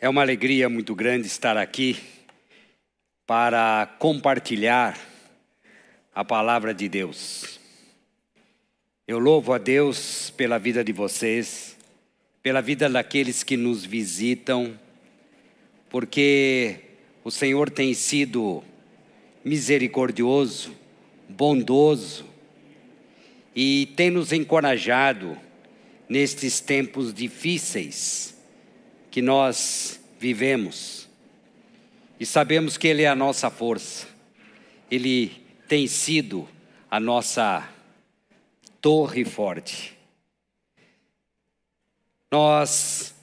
É uma alegria muito grande estar aqui para compartilhar a palavra de Deus. Eu louvo a Deus pela vida de vocês, pela vida daqueles que nos visitam, porque o Senhor tem sido misericordioso, bondoso e tem nos encorajado nestes tempos difíceis que nós vivemos. E sabemos que Ele é a nossa força, Ele tem sido a nossa torre forte. Nós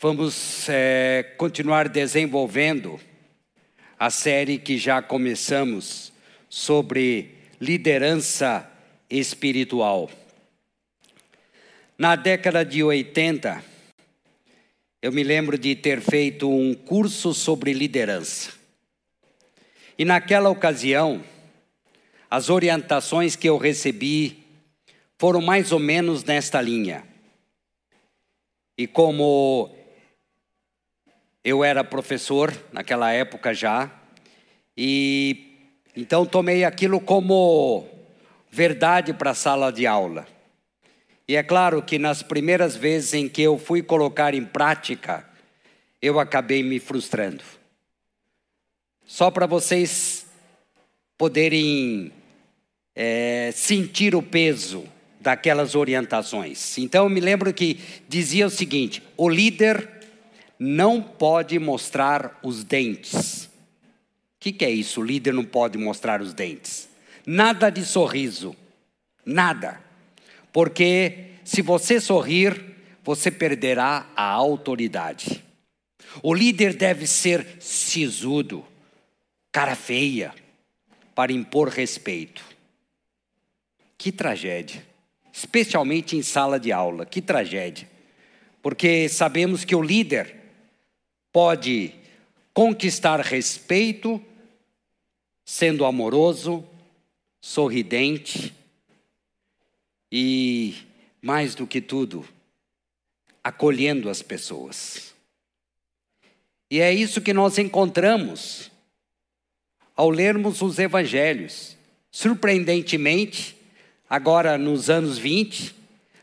vamos é, continuar desenvolvendo a série que já começamos sobre liderança espiritual. Na década de 80, eu me lembro de ter feito um curso sobre liderança. E naquela ocasião, as orientações que eu recebi foram mais ou menos nesta linha. E como eu era professor naquela época já, e então tomei aquilo como verdade para a sala de aula. E é claro que nas primeiras vezes em que eu fui colocar em prática, eu acabei me frustrando. Só para vocês poderem é, sentir o peso daquelas orientações. Então eu me lembro que dizia o seguinte: o líder não pode mostrar os dentes. O que, que é isso? O líder não pode mostrar os dentes. Nada de sorriso, nada porque se você sorrir, você perderá a autoridade. O líder deve ser sisudo, cara feia, para impor respeito. Que tragédia, especialmente em sala de aula, que tragédia. Porque sabemos que o líder pode conquistar respeito sendo amoroso, sorridente, e, mais do que tudo, acolhendo as pessoas. E é isso que nós encontramos ao lermos os evangelhos. Surpreendentemente, agora nos anos 20,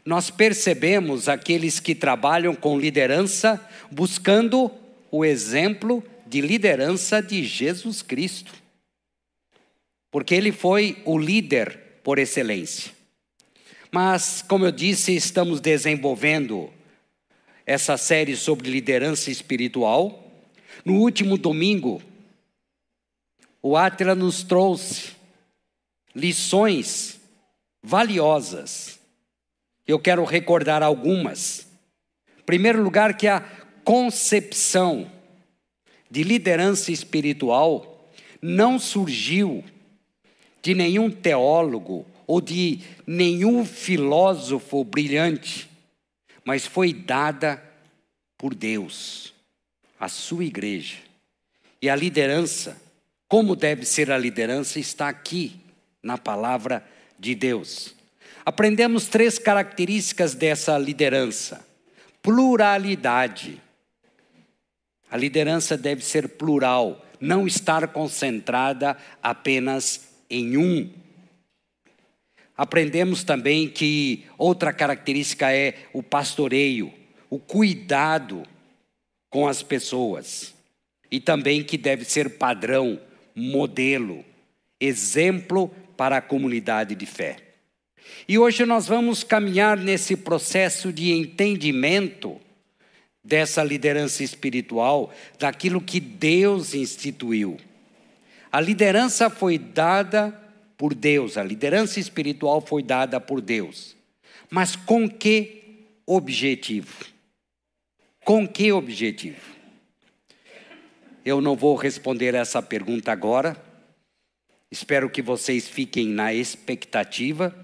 nós percebemos aqueles que trabalham com liderança buscando o exemplo de liderança de Jesus Cristo. Porque ele foi o líder por excelência. Mas, como eu disse, estamos desenvolvendo essa série sobre liderança espiritual. No último domingo, o Atila nos trouxe lições valiosas. Eu quero recordar algumas. Em primeiro lugar, que a concepção de liderança espiritual não surgiu de nenhum teólogo ou de nenhum filósofo brilhante, mas foi dada por Deus, a sua igreja. E a liderança, como deve ser a liderança, está aqui na palavra de Deus. Aprendemos três características dessa liderança: pluralidade. A liderança deve ser plural, não estar concentrada apenas em um Aprendemos também que outra característica é o pastoreio, o cuidado com as pessoas. E também que deve ser padrão, modelo, exemplo para a comunidade de fé. E hoje nós vamos caminhar nesse processo de entendimento dessa liderança espiritual, daquilo que Deus instituiu. A liderança foi dada por Deus, a liderança espiritual foi dada por Deus. Mas com que objetivo? Com que objetivo? Eu não vou responder essa pergunta agora. Espero que vocês fiquem na expectativa.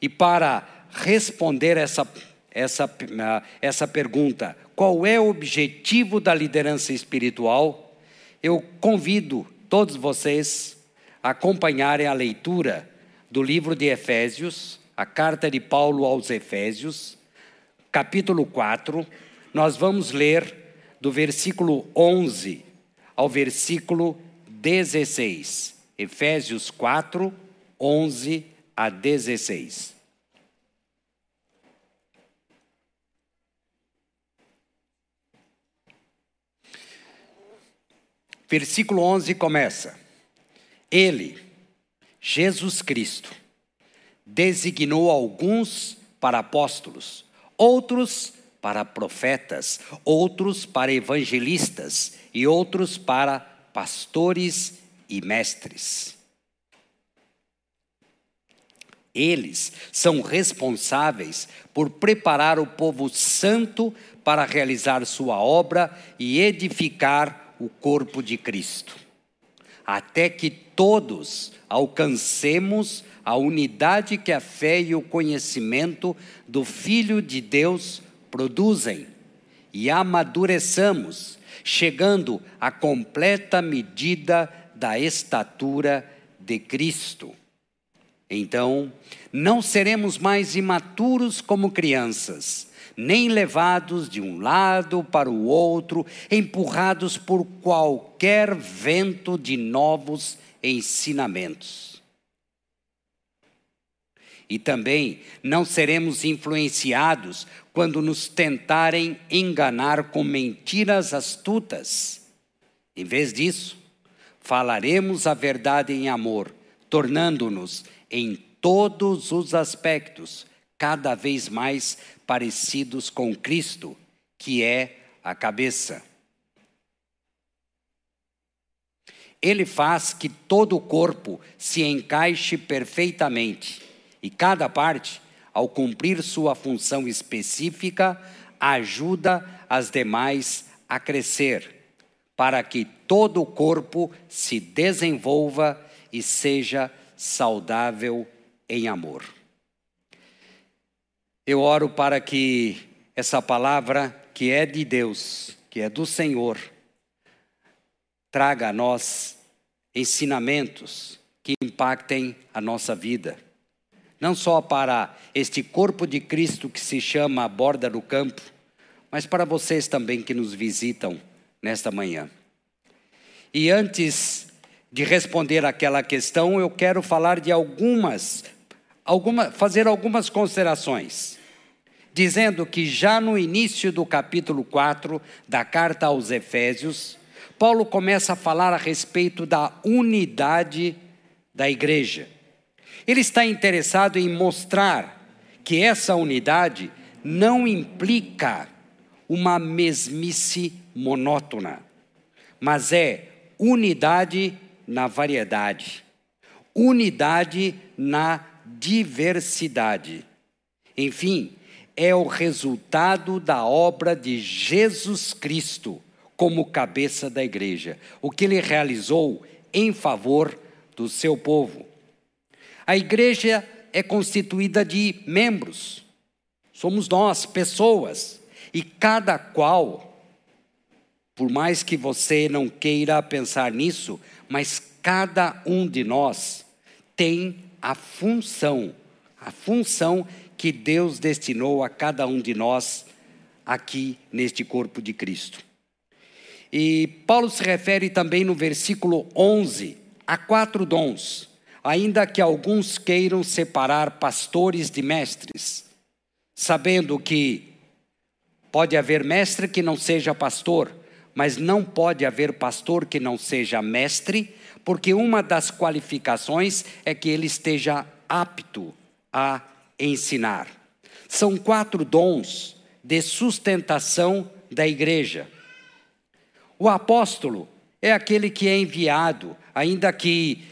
E para responder essa, essa, ah, essa pergunta: qual é o objetivo da liderança espiritual? Eu convido todos vocês a acompanharem a leitura do livro de Efésios, a carta de Paulo aos Efésios, capítulo 4. Nós vamos ler do versículo 11 ao versículo 16. Efésios 4, 11 a 16. Versículo 11 começa: Ele, Jesus Cristo, designou alguns para apóstolos, outros para profetas, outros para evangelistas e outros para pastores e mestres. Eles são responsáveis por preparar o povo santo para realizar sua obra e edificar o corpo de Cristo, até que todos alcancemos a unidade que a fé e o conhecimento do Filho de Deus produzem e amadureçamos, chegando à completa medida da estatura de Cristo. Então, não seremos mais imaturos como crianças, nem levados de um lado para o outro, empurrados por qualquer vento de novos ensinamentos e também não seremos influenciados quando nos tentarem enganar com mentiras astutas. Em vez disso, falaremos a verdade em amor, tornando-nos em todos os aspectos cada vez mais parecidos com Cristo, que é a cabeça. Ele faz que todo o corpo se encaixe perfeitamente e cada parte, ao cumprir sua função específica, ajuda as demais a crescer, para que todo o corpo se desenvolva e seja saudável em amor. Eu oro para que essa palavra, que é de Deus, que é do Senhor, traga a nós ensinamentos que impactem a nossa vida não só para este corpo de Cristo que se chama a borda do campo, mas para vocês também que nos visitam nesta manhã. E antes de responder aquela questão, eu quero falar de algumas, alguma, fazer algumas considerações, dizendo que já no início do capítulo 4 da carta aos Efésios, Paulo começa a falar a respeito da unidade da igreja. Ele está interessado em mostrar que essa unidade não implica uma mesmice monótona, mas é unidade na variedade, unidade na diversidade. Enfim, é o resultado da obra de Jesus Cristo como cabeça da igreja, o que ele realizou em favor do seu povo. A igreja é constituída de membros, somos nós, pessoas, e cada qual, por mais que você não queira pensar nisso, mas cada um de nós tem a função, a função que Deus destinou a cada um de nós aqui neste corpo de Cristo. E Paulo se refere também no versículo 11 a quatro dons ainda que alguns queiram separar pastores de mestres, sabendo que pode haver mestre que não seja pastor, mas não pode haver pastor que não seja mestre, porque uma das qualificações é que ele esteja apto a ensinar. São quatro dons de sustentação da igreja. O apóstolo é aquele que é enviado, ainda que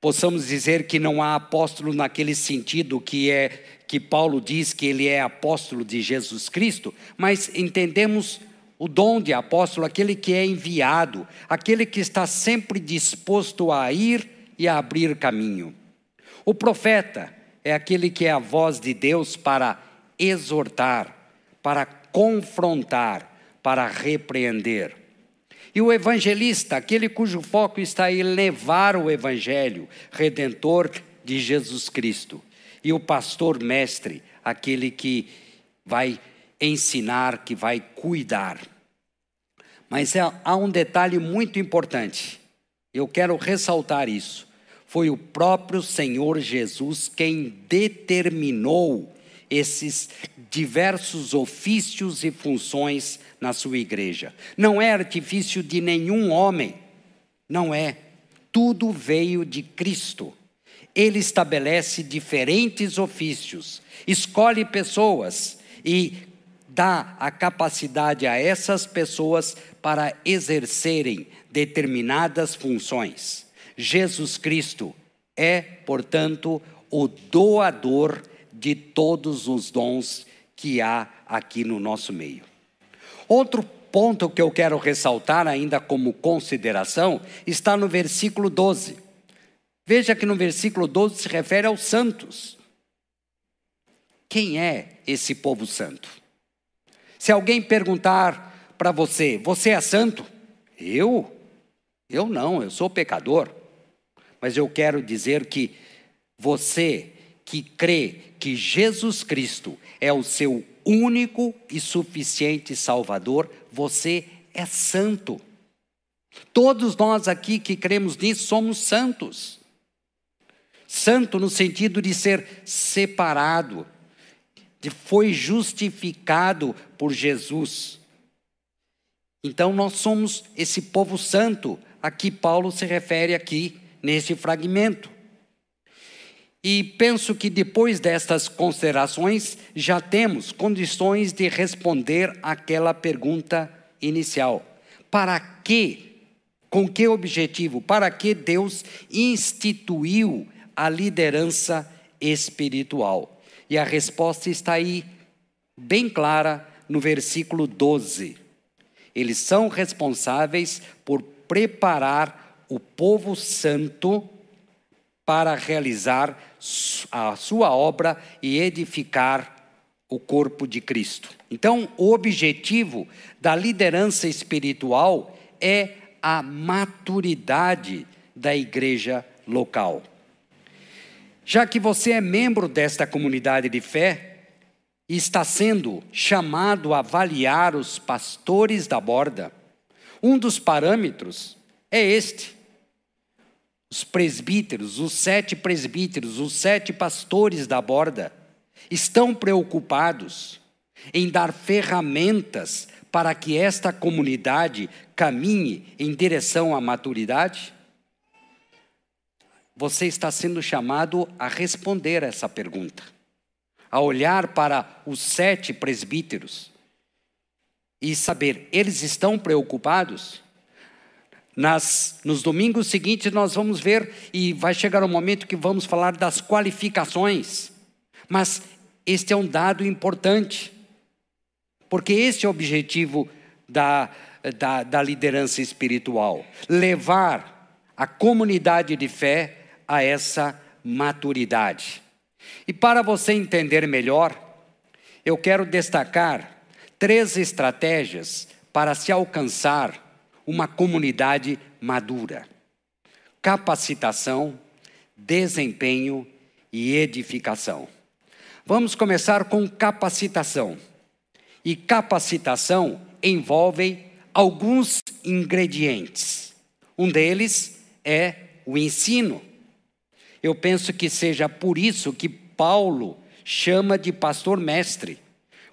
possamos dizer que não há apóstolo naquele sentido que é que Paulo diz que ele é apóstolo de Jesus Cristo, mas entendemos o dom de apóstolo, aquele que é enviado, aquele que está sempre disposto a ir e a abrir caminho. O profeta é aquele que é a voz de Deus para exortar, para confrontar, para repreender. E o evangelista, aquele cujo foco está em levar o evangelho redentor de Jesus Cristo. E o pastor mestre, aquele que vai ensinar, que vai cuidar. Mas é, há um detalhe muito importante. Eu quero ressaltar isso. Foi o próprio Senhor Jesus quem determinou esses diversos ofícios e funções na sua igreja. Não é artifício de nenhum homem, não é. Tudo veio de Cristo. Ele estabelece diferentes ofícios, escolhe pessoas e dá a capacidade a essas pessoas para exercerem determinadas funções. Jesus Cristo é, portanto, o doador de todos os dons que há aqui no nosso meio. Outro ponto que eu quero ressaltar, ainda como consideração, está no versículo 12. Veja que no versículo 12 se refere aos santos. Quem é esse povo santo? Se alguém perguntar para você, você é santo? Eu? Eu não, eu sou pecador. Mas eu quero dizer que você que crê que Jesus Cristo é o seu único e suficiente Salvador, você é santo. Todos nós aqui que cremos nisso somos santos. Santo no sentido de ser separado, foi justificado por Jesus. Então nós somos esse povo santo a que Paulo se refere aqui neste fragmento. E penso que depois destas considerações já temos condições de responder aquela pergunta inicial: para que, com que objetivo, para que Deus instituiu a liderança espiritual? E a resposta está aí, bem clara, no versículo 12. Eles são responsáveis por preparar o povo santo para realizar a sua obra e edificar o corpo de Cristo. Então, o objetivo da liderança espiritual é a maturidade da igreja local. Já que você é membro desta comunidade de fé e está sendo chamado a avaliar os pastores da borda, um dos parâmetros é este: os presbíteros, os sete presbíteros, os sete pastores da borda, estão preocupados em dar ferramentas para que esta comunidade caminhe em direção à maturidade? Você está sendo chamado a responder essa pergunta, a olhar para os sete presbíteros e saber, eles estão preocupados? Nas, nos domingos seguintes nós vamos ver e vai chegar o um momento que vamos falar das qualificações. Mas este é um dado importante, porque esse é o objetivo da, da, da liderança espiritual: levar a comunidade de fé a essa maturidade. E para você entender melhor, eu quero destacar três estratégias para se alcançar uma comunidade madura. Capacitação, desempenho e edificação. Vamos começar com capacitação. E capacitação envolve alguns ingredientes. Um deles é o ensino. Eu penso que seja por isso que Paulo chama de pastor mestre,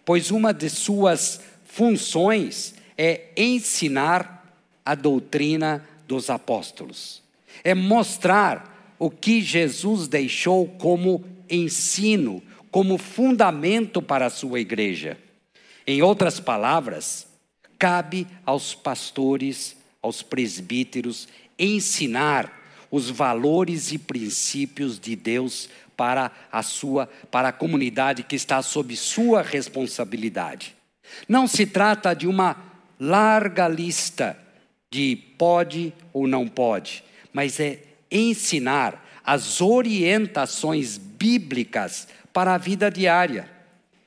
pois uma de suas funções é ensinar a doutrina dos apóstolos. É mostrar o que Jesus deixou como ensino, como fundamento para a sua igreja. Em outras palavras, cabe aos pastores, aos presbíteros, ensinar os valores e princípios de Deus para a sua para a comunidade que está sob sua responsabilidade. Não se trata de uma larga lista de pode ou não pode, mas é ensinar as orientações bíblicas para a vida diária.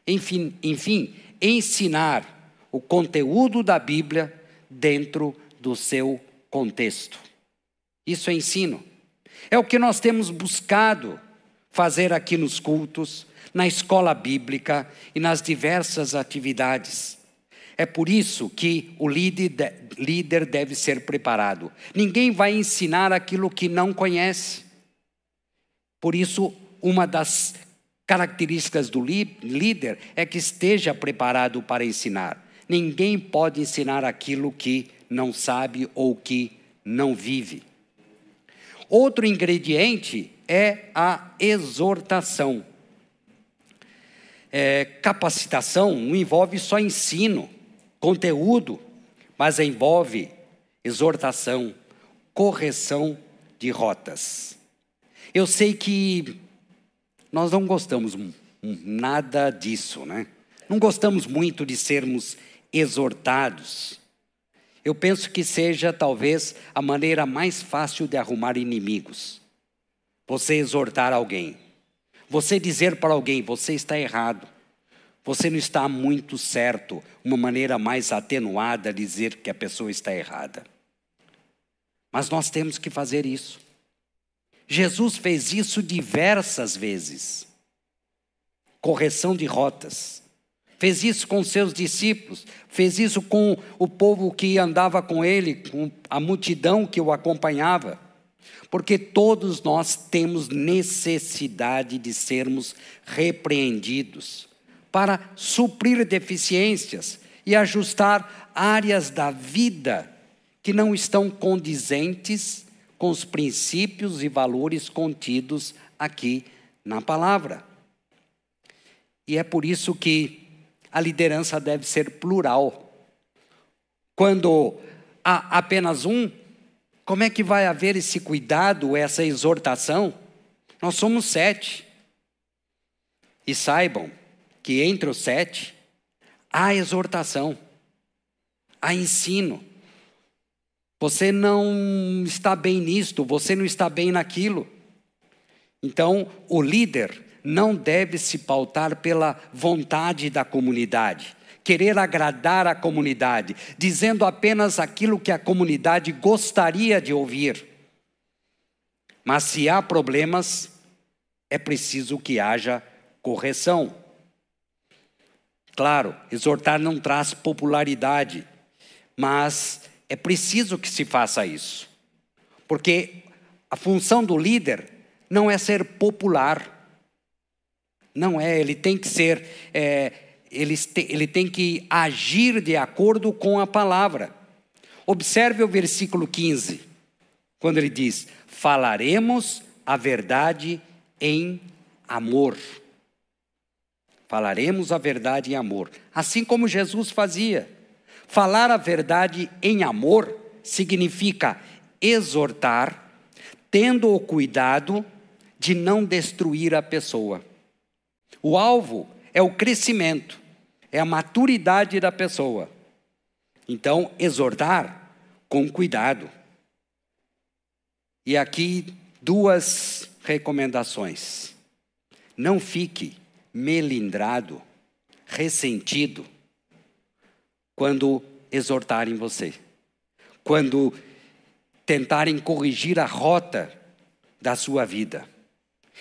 Enfim, enfim, ensinar o conteúdo da Bíblia dentro do seu contexto. Isso é ensino. É o que nós temos buscado fazer aqui nos cultos, na escola bíblica e nas diversas atividades. É por isso que o líder deve ser preparado. Ninguém vai ensinar aquilo que não conhece. Por isso, uma das características do líder é que esteja preparado para ensinar. Ninguém pode ensinar aquilo que não sabe ou que não vive. Outro ingrediente é a exortação. É, capacitação não envolve só ensino, conteúdo, mas envolve exortação, correção de rotas. Eu sei que nós não gostamos nada disso, né? Não gostamos muito de sermos exortados. Eu penso que seja talvez a maneira mais fácil de arrumar inimigos. Você exortar alguém. Você dizer para alguém, você está errado. Você não está muito certo. Uma maneira mais atenuada de dizer que a pessoa está errada. Mas nós temos que fazer isso. Jesus fez isso diversas vezes. Correção de rotas. Fez isso com seus discípulos, fez isso com o povo que andava com ele, com a multidão que o acompanhava. Porque todos nós temos necessidade de sermos repreendidos para suprir deficiências e ajustar áreas da vida que não estão condizentes com os princípios e valores contidos aqui na palavra. E é por isso que a liderança deve ser plural. Quando há apenas um, como é que vai haver esse cuidado, essa exortação? Nós somos sete. E saibam que entre os sete há exortação, há ensino. Você não está bem nisto, você não está bem naquilo. Então, o líder não deve se pautar pela vontade da comunidade, querer agradar a comunidade, dizendo apenas aquilo que a comunidade gostaria de ouvir. Mas se há problemas, é preciso que haja correção. Claro, exortar não traz popularidade, mas é preciso que se faça isso. Porque a função do líder não é ser popular, não é, ele tem que ser, é, ele, ele tem que agir de acordo com a palavra. Observe o versículo 15, quando ele diz: Falaremos a verdade em amor. Falaremos a verdade em amor, assim como Jesus fazia. Falar a verdade em amor significa exortar, tendo o cuidado de não destruir a pessoa. O alvo é o crescimento, é a maturidade da pessoa. Então, exortar com cuidado. E aqui duas recomendações. Não fique melindrado, ressentido, quando exortarem você. Quando tentarem corrigir a rota da sua vida.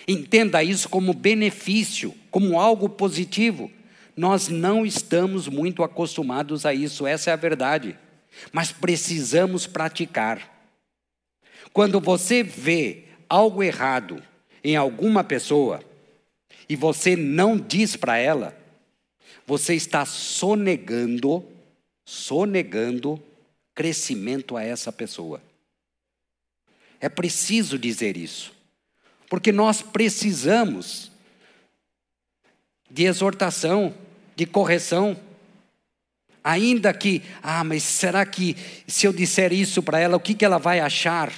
Entenda isso como benefício, como algo positivo. Nós não estamos muito acostumados a isso, essa é a verdade. Mas precisamos praticar. Quando você vê algo errado em alguma pessoa e você não diz para ela, você está sonegando, sonegando crescimento a essa pessoa. É preciso dizer isso. Porque nós precisamos de exortação, de correção. Ainda que, ah, mas será que se eu disser isso para ela, o que, que ela vai achar?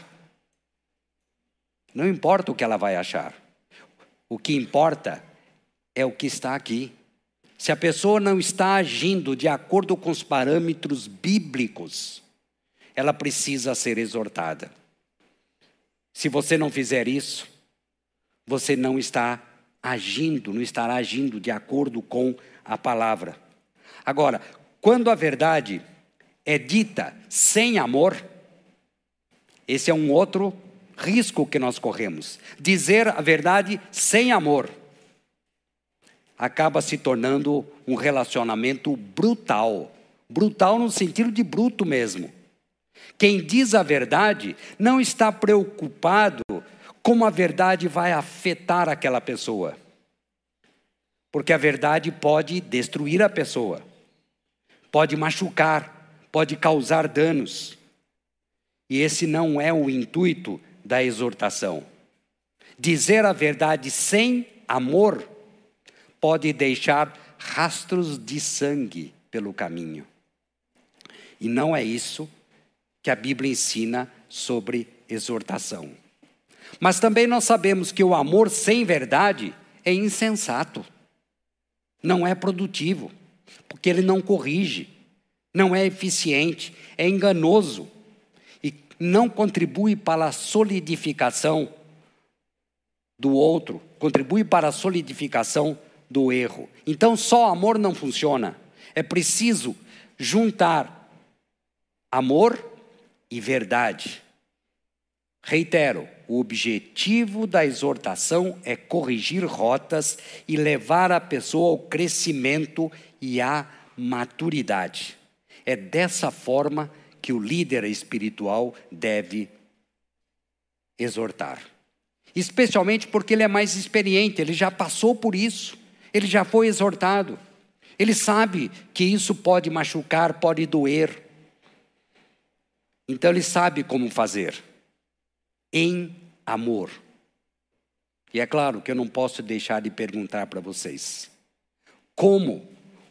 Não importa o que ela vai achar. O que importa é o que está aqui. Se a pessoa não está agindo de acordo com os parâmetros bíblicos, ela precisa ser exortada. Se você não fizer isso, você não está agindo, não estará agindo de acordo com a palavra. Agora, quando a verdade é dita sem amor, esse é um outro risco que nós corremos. Dizer a verdade sem amor acaba se tornando um relacionamento brutal. Brutal no sentido de bruto mesmo. Quem diz a verdade não está preocupado como a verdade vai afetar aquela pessoa. Porque a verdade pode destruir a pessoa, pode machucar, pode causar danos. E esse não é o intuito da exortação. Dizer a verdade sem amor pode deixar rastros de sangue pelo caminho. E não é isso que a Bíblia ensina sobre exortação. Mas também nós sabemos que o amor sem verdade é insensato, não é produtivo, porque ele não corrige, não é eficiente, é enganoso e não contribui para a solidificação do outro, contribui para a solidificação do erro. Então, só amor não funciona. É preciso juntar amor e verdade. Reitero, o objetivo da exortação é corrigir rotas e levar a pessoa ao crescimento e à maturidade. É dessa forma que o líder espiritual deve exortar. Especialmente porque ele é mais experiente, ele já passou por isso. Ele já foi exortado. Ele sabe que isso pode machucar, pode doer. Então ele sabe como fazer. Em amor. E é claro que eu não posso deixar de perguntar para vocês: como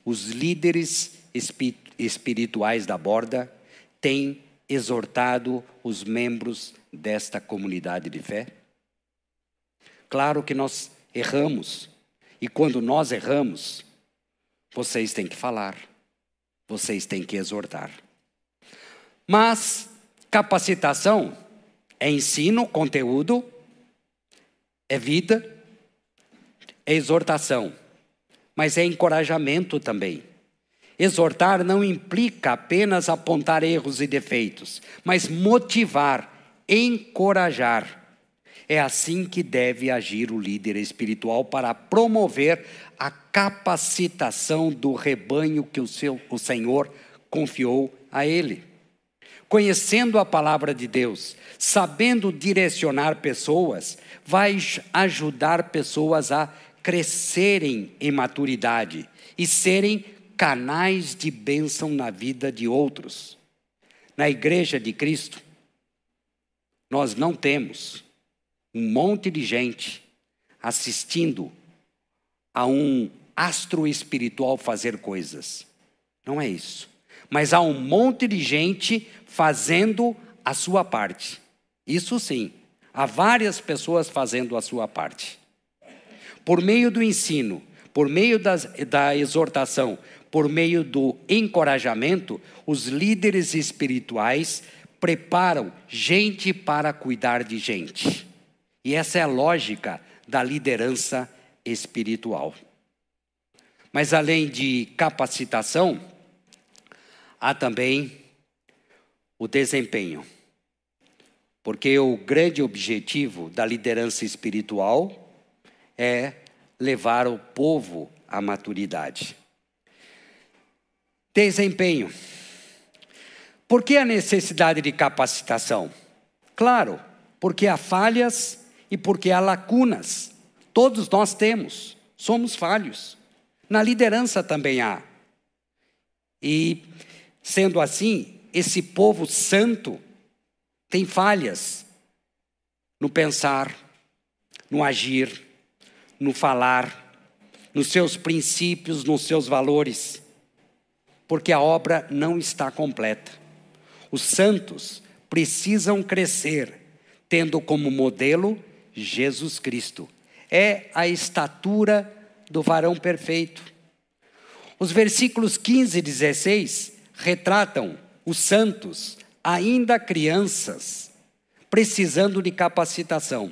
os líderes espirituais da borda têm exortado os membros desta comunidade de fé? Claro que nós erramos, e quando nós erramos, vocês têm que falar, vocês têm que exortar. Mas capacitação é ensino, conteúdo, é vida, é exortação, mas é encorajamento também. Exortar não implica apenas apontar erros e defeitos, mas motivar, encorajar é assim que deve agir o líder espiritual para promover a capacitação do rebanho que o, seu, o Senhor confiou a ele. Conhecendo a palavra de Deus, sabendo direcionar pessoas, vai ajudar pessoas a crescerem em maturidade e serem canais de bênção na vida de outros. Na igreja de Cristo, nós não temos um monte de gente assistindo a um astro espiritual fazer coisas. Não é isso. Mas há um monte de gente fazendo a sua parte. Isso sim. Há várias pessoas fazendo a sua parte. Por meio do ensino, por meio das, da exortação, por meio do encorajamento, os líderes espirituais preparam gente para cuidar de gente. E essa é a lógica da liderança espiritual. Mas além de capacitação, há também o desempenho. Porque o grande objetivo da liderança espiritual é levar o povo à maturidade. Desempenho. Por que a necessidade de capacitação? Claro, porque há falhas e porque há lacunas. Todos nós temos, somos falhos. Na liderança também há. E, sendo assim, esse povo santo tem falhas no pensar, no agir, no falar, nos seus princípios, nos seus valores, porque a obra não está completa. Os santos precisam crescer, tendo como modelo Jesus Cristo. É a estatura do varão perfeito. Os versículos 15 e 16 retratam os santos, ainda crianças, precisando de capacitação.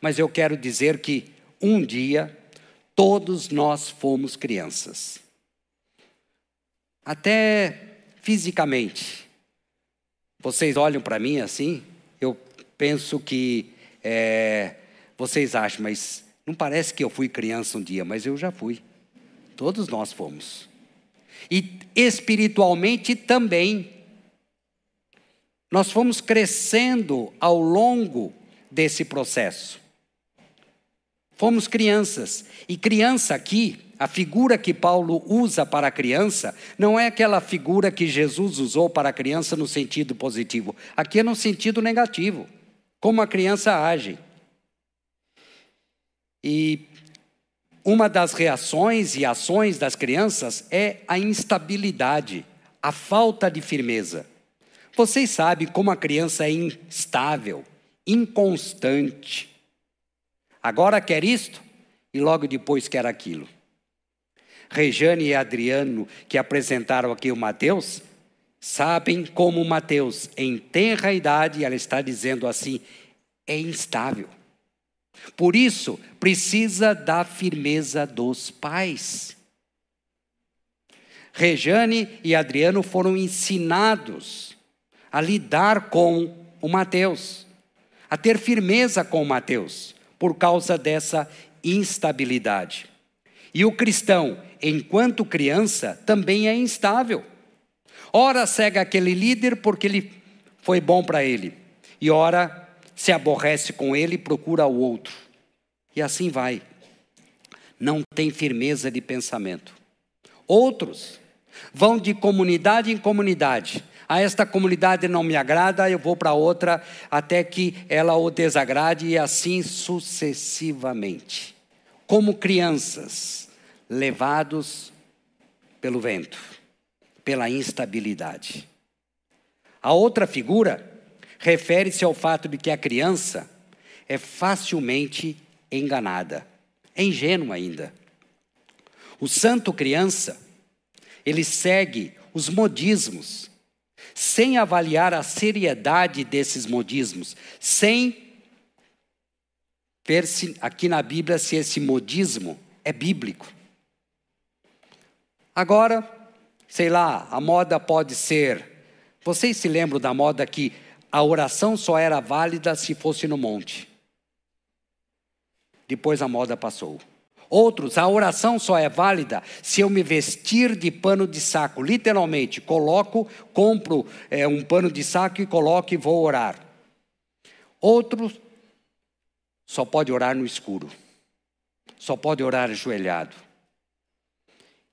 mas eu quero dizer que um dia todos nós fomos crianças. Até fisicamente. Vocês olham para mim assim, eu penso que é, vocês acham, mas não parece que eu fui criança um dia, mas eu já fui. Todos nós fomos. E espiritualmente também. Nós fomos crescendo ao longo desse processo. Fomos crianças. E criança aqui, a figura que Paulo usa para a criança, não é aquela figura que Jesus usou para a criança no sentido positivo. Aqui é no sentido negativo. Como a criança age. E uma das reações e ações das crianças é a instabilidade, a falta de firmeza. Vocês sabem como a criança é instável, inconstante. Agora quer isto e logo depois quer aquilo. Rejane e Adriano, que apresentaram aqui o Mateus, sabem como Mateus, em tenra idade, ela está dizendo assim, é instável. Por isso, precisa da firmeza dos pais. Rejane e Adriano foram ensinados a lidar com o Mateus, a ter firmeza com o Mateus, por causa dessa instabilidade. E o cristão, enquanto criança, também é instável. Ora segue aquele líder porque ele foi bom para ele, e ora se aborrece com ele e procura o outro. E assim vai. Não tem firmeza de pensamento. Outros vão de comunidade em comunidade. A esta comunidade não me agrada, eu vou para outra até que ela o desagrade e assim sucessivamente. Como crianças levados pelo vento, pela instabilidade. A outra figura refere-se ao fato de que a criança é facilmente enganada, é ingênua ainda. O santo criança, ele segue os modismos, sem avaliar a seriedade desses modismos, sem ver se aqui na Bíblia se esse modismo é bíblico. Agora, sei lá, a moda pode ser. Vocês se lembram da moda que a oração só era válida se fosse no monte. Depois a moda passou. Outros, a oração só é válida se eu me vestir de pano de saco. Literalmente, coloco, compro é, um pano de saco e coloco e vou orar. Outros, só pode orar no escuro. Só pode orar ajoelhado.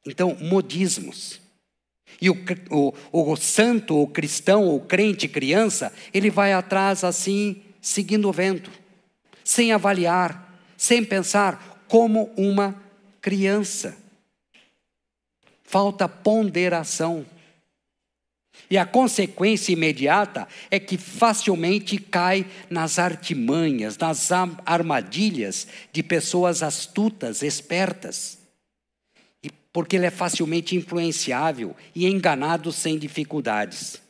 Então, modismos. E o, o, o santo, o cristão, o crente criança, ele vai atrás assim, seguindo o vento, sem avaliar, sem pensar, como uma criança. Falta ponderação. E a consequência imediata é que facilmente cai nas artimanhas, nas armadilhas de pessoas astutas, espertas porque ele é facilmente influenciável e enganado sem dificuldades.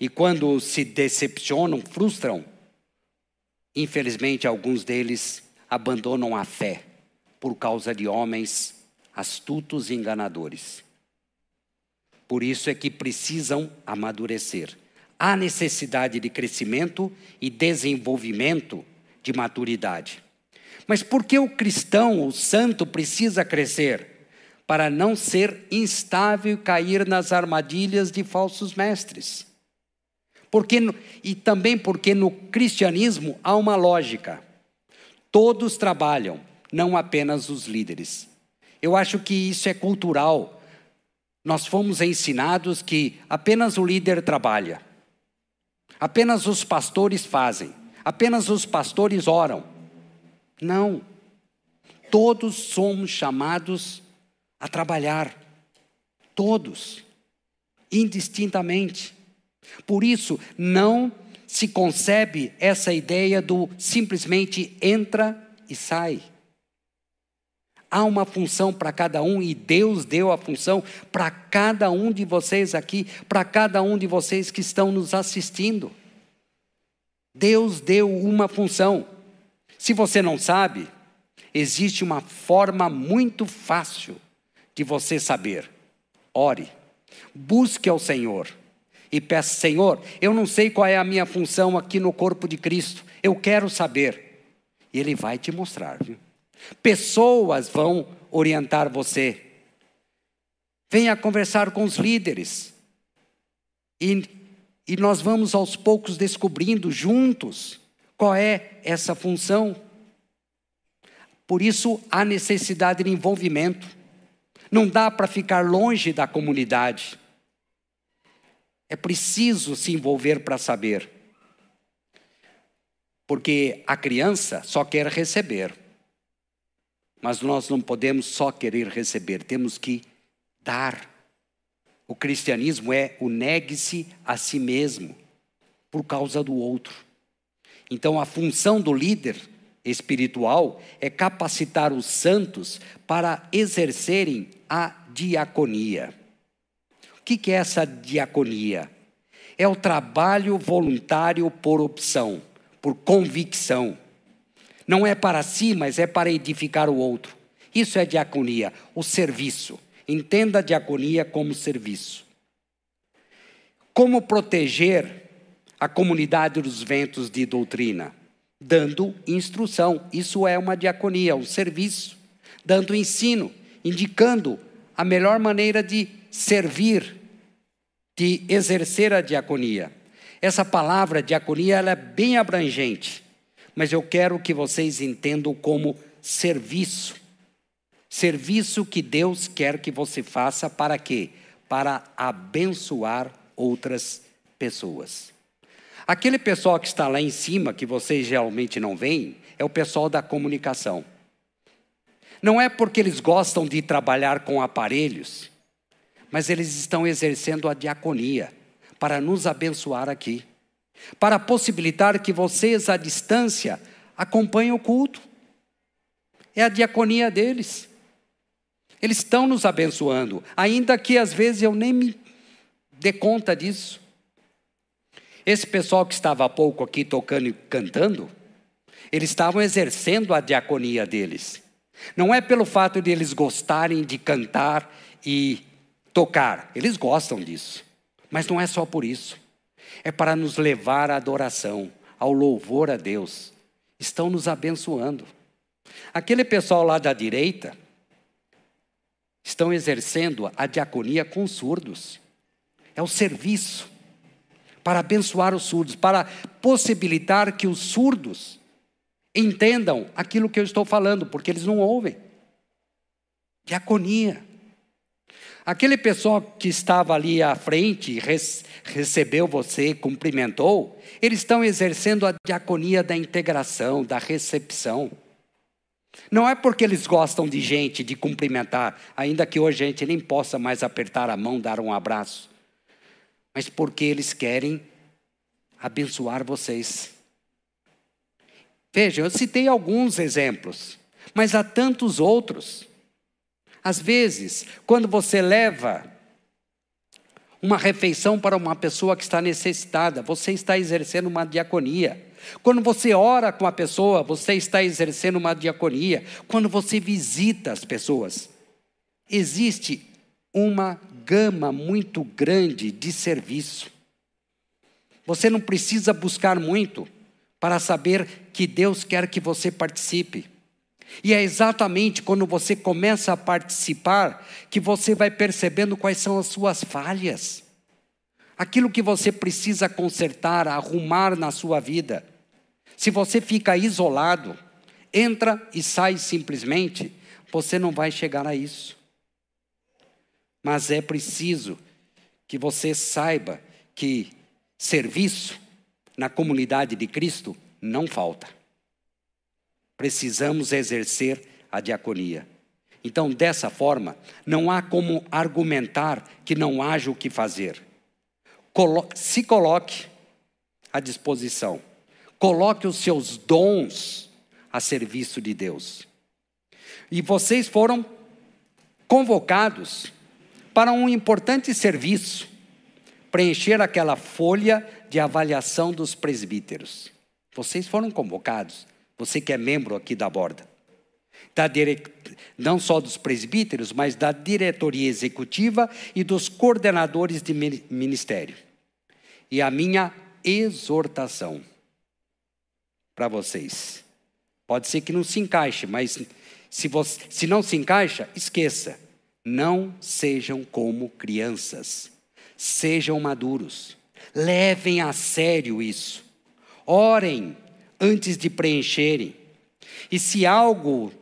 E quando se decepcionam, frustram, infelizmente alguns deles abandonam a fé por causa de homens astutos e enganadores. Por isso é que precisam amadurecer. Há necessidade de crescimento e desenvolvimento de maturidade. Mas por que o cristão, o santo, precisa crescer? Para não ser instável e cair nas armadilhas de falsos mestres. Porque, e também porque no cristianismo há uma lógica. Todos trabalham, não apenas os líderes. Eu acho que isso é cultural. Nós fomos ensinados que apenas o líder trabalha, apenas os pastores fazem, apenas os pastores oram. Não. Todos somos chamados a trabalhar. Todos. Indistintamente. Por isso, não se concebe essa ideia do simplesmente entra e sai. Há uma função para cada um e Deus deu a função para cada um de vocês aqui, para cada um de vocês que estão nos assistindo. Deus deu uma função. Se você não sabe, existe uma forma muito fácil de você saber. Ore, busque ao Senhor e peça: Senhor, eu não sei qual é a minha função aqui no corpo de Cristo, eu quero saber. E Ele vai te mostrar. Viu? Pessoas vão orientar você. Venha conversar com os líderes. E, e nós vamos aos poucos descobrindo juntos qual é essa função. Por isso há necessidade de envolvimento. Não dá para ficar longe da comunidade. É preciso se envolver para saber. Porque a criança só quer receber. Mas nós não podemos só querer receber, temos que dar. O cristianismo é o negue-se a si mesmo por causa do outro. Então a função do líder espiritual é capacitar os santos para exercerem a diaconia. O que é essa diaconia? É o trabalho voluntário por opção, por convicção. Não é para si, mas é para edificar o outro. Isso é diaconia, o serviço. Entenda a diaconia como serviço. Como proteger a comunidade dos ventos de doutrina? Dando instrução. Isso é uma diaconia, um serviço. Dando ensino, indicando a melhor maneira de servir, de exercer a diaconia. Essa palavra diaconia ela é bem abrangente, mas eu quero que vocês entendam como serviço. Serviço que Deus quer que você faça para quê? Para abençoar outras pessoas. Aquele pessoal que está lá em cima, que vocês geralmente não veem, é o pessoal da comunicação. Não é porque eles gostam de trabalhar com aparelhos, mas eles estão exercendo a diaconia para nos abençoar aqui, para possibilitar que vocês à distância acompanhem o culto. É a diaconia deles. Eles estão nos abençoando, ainda que às vezes eu nem me dê conta disso. Esse pessoal que estava há pouco aqui tocando e cantando, eles estavam exercendo a diaconia deles. Não é pelo fato de eles gostarem de cantar e tocar, eles gostam disso. Mas não é só por isso. É para nos levar à adoração, ao louvor a Deus. Estão nos abençoando. Aquele pessoal lá da direita estão exercendo a diaconia com surdos. É o serviço para abençoar os surdos, para possibilitar que os surdos entendam aquilo que eu estou falando, porque eles não ouvem. Diaconia. Aquele pessoal que estava ali à frente, recebeu você, cumprimentou, eles estão exercendo a diaconia da integração, da recepção. Não é porque eles gostam de gente, de cumprimentar, ainda que hoje a gente nem possa mais apertar a mão, dar um abraço mas porque eles querem abençoar vocês. Veja, eu citei alguns exemplos, mas há tantos outros. Às vezes, quando você leva uma refeição para uma pessoa que está necessitada, você está exercendo uma diaconia. Quando você ora com a pessoa, você está exercendo uma diaconia. Quando você visita as pessoas, existe uma gama muito grande de serviço. Você não precisa buscar muito para saber que Deus quer que você participe. E é exatamente quando você começa a participar que você vai percebendo quais são as suas falhas. Aquilo que você precisa consertar, arrumar na sua vida. Se você fica isolado, entra e sai simplesmente, você não vai chegar a isso. Mas é preciso que você saiba que serviço na comunidade de Cristo não falta. Precisamos exercer a diaconia. Então, dessa forma, não há como argumentar que não haja o que fazer. Colo se coloque à disposição. Coloque os seus dons a serviço de Deus. E vocês foram convocados para um importante serviço, preencher aquela folha de avaliação dos presbíteros. Vocês foram convocados Você que é membro aqui da borda. Da dire... Não só dos presbíteros, mas da diretoria executiva e dos coordenadores de ministério. E a minha exortação para vocês. Pode ser que não se encaixe, mas se, você, se não se encaixa, esqueça. Não sejam como crianças. Sejam maduros. Levem a sério isso. Orem antes de preencherem. E se algo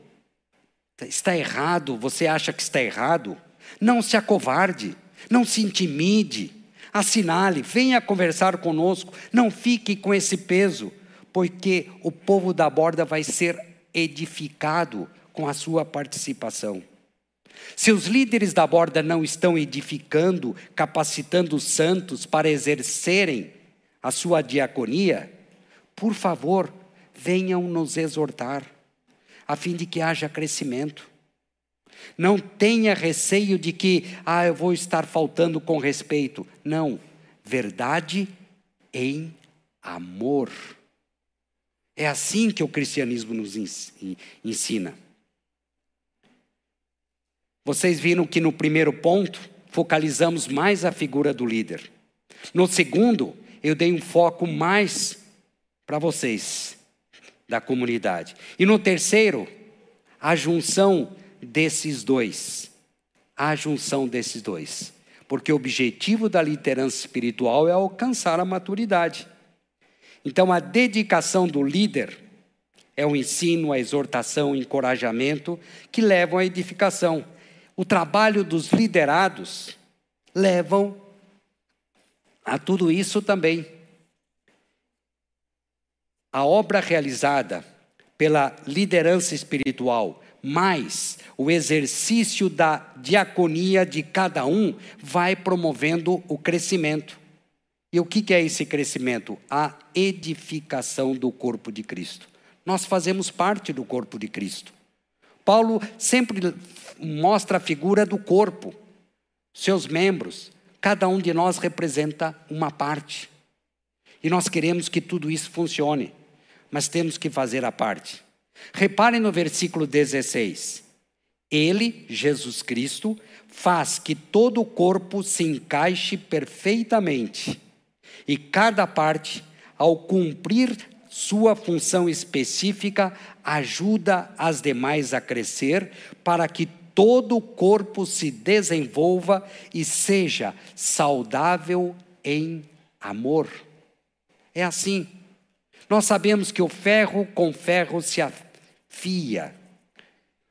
está errado, você acha que está errado, não se acovarde, não se intimide, assinale, venha conversar conosco, não fique com esse peso, porque o povo da borda vai ser edificado com a sua participação. Se os líderes da borda não estão edificando, capacitando os santos para exercerem a sua diaconia, por favor, venham nos exortar, a fim de que haja crescimento. Não tenha receio de que, ah, eu vou estar faltando com respeito. Não, verdade em amor. É assim que o cristianismo nos ensina. Vocês viram que no primeiro ponto focalizamos mais a figura do líder. No segundo, eu dei um foco mais para vocês da comunidade. E no terceiro, a junção desses dois. A junção desses dois. Porque o objetivo da liderança espiritual é alcançar a maturidade. Então, a dedicação do líder é o ensino, a exortação, o encorajamento que levam à edificação o trabalho dos liderados levam a tudo isso também. A obra realizada pela liderança espiritual, mais o exercício da diaconia de cada um, vai promovendo o crescimento. E o que é esse crescimento? A edificação do corpo de Cristo. Nós fazemos parte do corpo de Cristo. Paulo sempre mostra a figura do corpo, seus membros. Cada um de nós representa uma parte. E nós queremos que tudo isso funcione, mas temos que fazer a parte. Reparem no versículo 16. Ele, Jesus Cristo, faz que todo o corpo se encaixe perfeitamente, e cada parte, ao cumprir sua função específica, ajuda as demais a crescer para que todo o corpo se desenvolva e seja saudável em amor. É assim. Nós sabemos que o ferro com ferro se afia.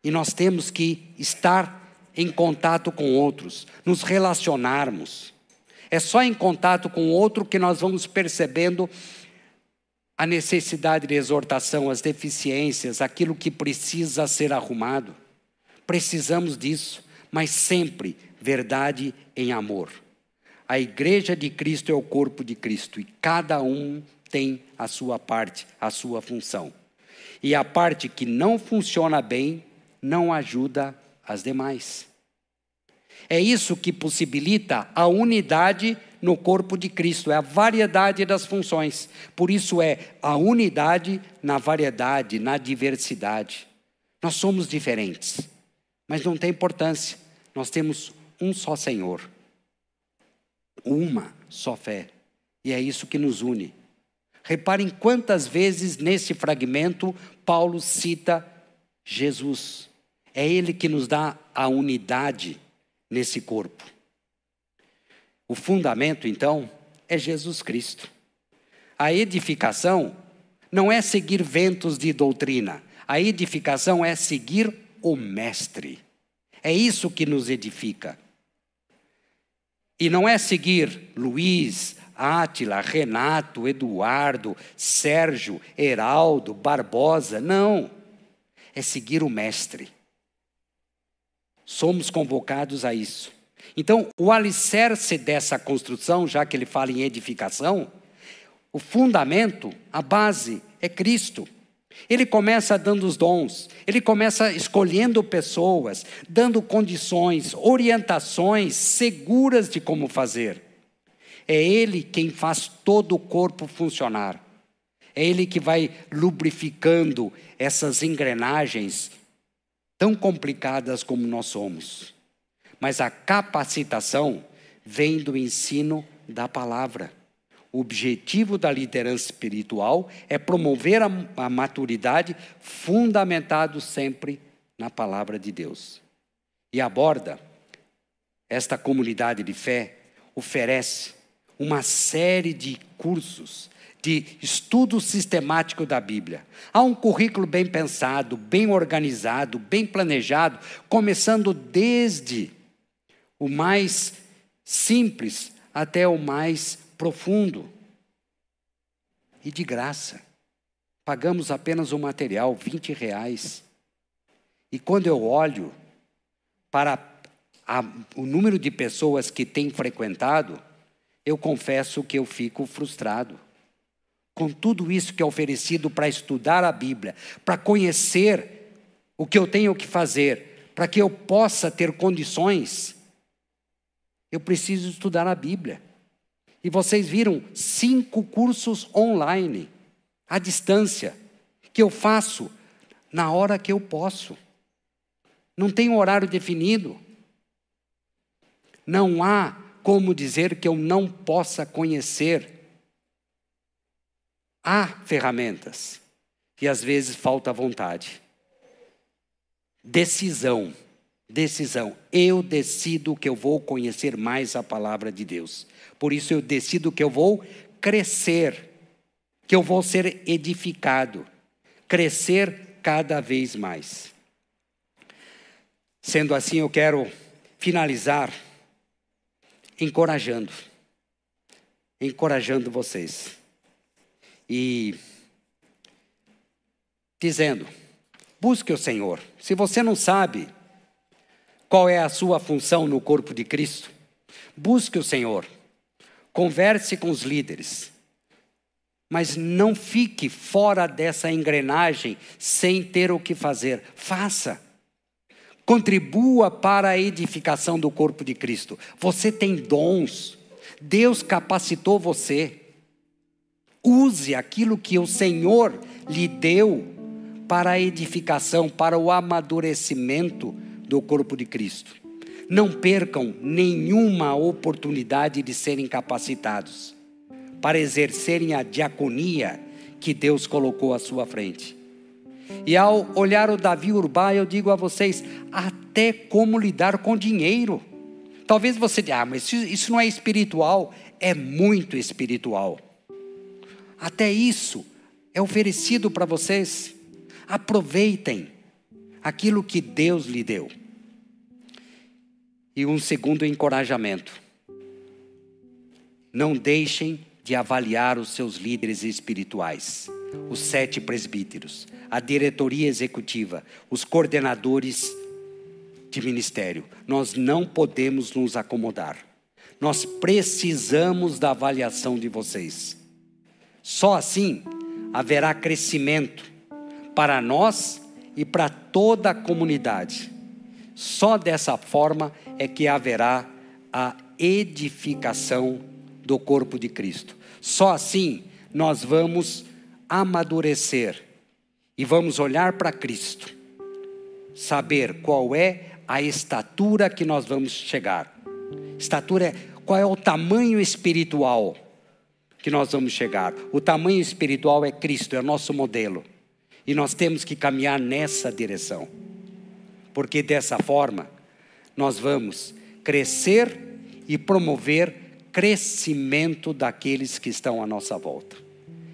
E nós temos que estar em contato com outros, nos relacionarmos. É só em contato com outro que nós vamos percebendo a necessidade de exortação, as deficiências, aquilo que precisa ser arrumado. Precisamos disso, mas sempre verdade em amor. A igreja de Cristo é o corpo de Cristo e cada um tem a sua parte, a sua função. E a parte que não funciona bem não ajuda as demais. É isso que possibilita a unidade no corpo de Cristo, é a variedade das funções. Por isso é a unidade na variedade, na diversidade. Nós somos diferentes, mas não tem importância. Nós temos um só Senhor, uma só fé, e é isso que nos une. Reparem quantas vezes nesse fragmento Paulo cita Jesus. É Ele que nos dá a unidade nesse corpo. O fundamento, então, é Jesus Cristo. A edificação não é seguir ventos de doutrina, a edificação é seguir o Mestre. É isso que nos edifica. E não é seguir Luiz, Átila, Renato, Eduardo, Sérgio, Heraldo, Barbosa, não. É seguir o Mestre. Somos convocados a isso. Então, o alicerce dessa construção, já que ele fala em edificação, o fundamento, a base é Cristo. Ele começa dando os dons, ele começa escolhendo pessoas, dando condições, orientações seguras de como fazer. É ele quem faz todo o corpo funcionar. É Ele que vai lubrificando essas engrenagens tão complicadas como nós somos. Mas a capacitação vem do ensino da palavra. O objetivo da liderança espiritual é promover a, a maturidade fundamentado sempre na palavra de Deus. E aborda esta comunidade de fé oferece uma série de cursos de estudo sistemático da Bíblia. Há um currículo bem pensado, bem organizado, bem planejado, começando desde o mais simples até o mais profundo. E de graça. Pagamos apenas o material, 20 reais. E quando eu olho para a, o número de pessoas que têm frequentado, eu confesso que eu fico frustrado. Com tudo isso que é oferecido para estudar a Bíblia, para conhecer o que eu tenho que fazer, para que eu possa ter condições, eu preciso estudar a Bíblia. E vocês viram cinco cursos online, à distância, que eu faço na hora que eu posso. Não tem um horário definido. Não há como dizer que eu não possa conhecer. Há ferramentas e às vezes falta vontade. Decisão, decisão. Eu decido que eu vou conhecer mais a palavra de Deus. Por isso eu decido que eu vou crescer, que eu vou ser edificado, crescer cada vez mais. Sendo assim, eu quero finalizar encorajando, encorajando vocês e dizendo: busque o Senhor. Se você não sabe qual é a sua função no corpo de Cristo, busque o Senhor. Converse com os líderes. Mas não fique fora dessa engrenagem sem ter o que fazer. Faça. Contribua para a edificação do corpo de Cristo. Você tem dons. Deus capacitou você. Use aquilo que o Senhor lhe deu para a edificação, para o amadurecimento do corpo de Cristo. Não percam nenhuma oportunidade de serem capacitados para exercerem a diaconia que Deus colocou à sua frente. E ao olhar o Davi Urbá, eu digo a vocês, até como lidar com dinheiro. Talvez você diga, ah, mas isso não é espiritual. É muito espiritual. Até isso é oferecido para vocês. Aproveitem aquilo que Deus lhe deu. E um segundo encorajamento: não deixem de avaliar os seus líderes espirituais, os sete presbíteros, a diretoria executiva, os coordenadores de ministério. Nós não podemos nos acomodar. Nós precisamos da avaliação de vocês. Só assim haverá crescimento para nós e para toda a comunidade. Só dessa forma é que haverá a edificação do corpo de Cristo. Só assim nós vamos amadurecer e vamos olhar para Cristo, saber qual é a estatura que nós vamos chegar. Estatura é qual é o tamanho espiritual que nós vamos chegar. O tamanho espiritual é Cristo, é o nosso modelo. E nós temos que caminhar nessa direção porque dessa forma nós vamos crescer e promover crescimento daqueles que estão à nossa volta.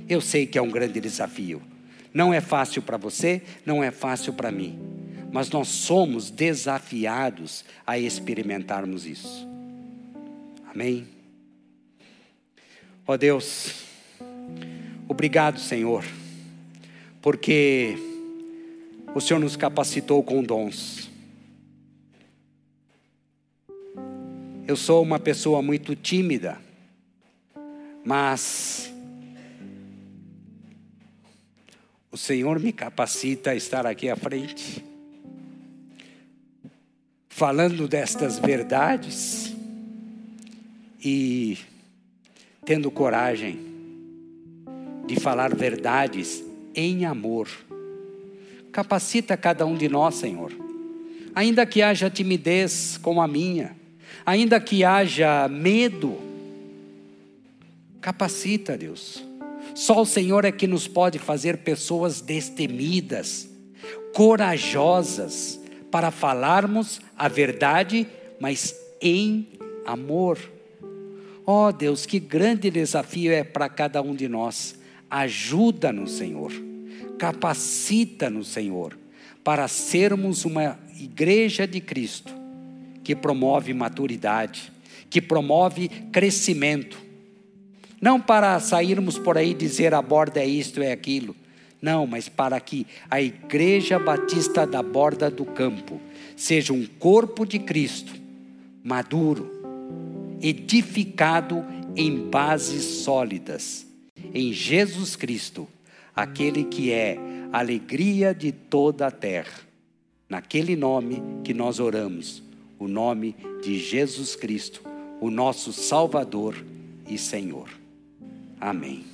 Eu sei que é um grande desafio. Não é fácil para você, não é fácil para mim, mas nós somos desafiados a experimentarmos isso. Amém? Ó oh Deus, obrigado, Senhor, porque o Senhor nos capacitou com dons. Eu sou uma pessoa muito tímida, mas o Senhor me capacita a estar aqui à frente, falando destas verdades e tendo coragem de falar verdades em amor. Capacita cada um de nós, Senhor. Ainda que haja timidez como a minha, ainda que haja medo, capacita, Deus. Só o Senhor é que nos pode fazer pessoas destemidas, corajosas, para falarmos a verdade, mas em amor. Ó oh, Deus, que grande desafio é para cada um de nós. Ajuda-nos, Senhor. Capacita-nos, Senhor, para sermos uma igreja de Cristo que promove maturidade, que promove crescimento. Não para sairmos por aí dizer a borda é isto, é aquilo. Não, mas para que a Igreja Batista da Borda do Campo seja um corpo de Cristo, maduro, edificado em bases sólidas, em Jesus Cristo, aquele que é alegria de toda a terra. Naquele nome que nós oramos, o nome de Jesus Cristo, o nosso Salvador e Senhor. Amém.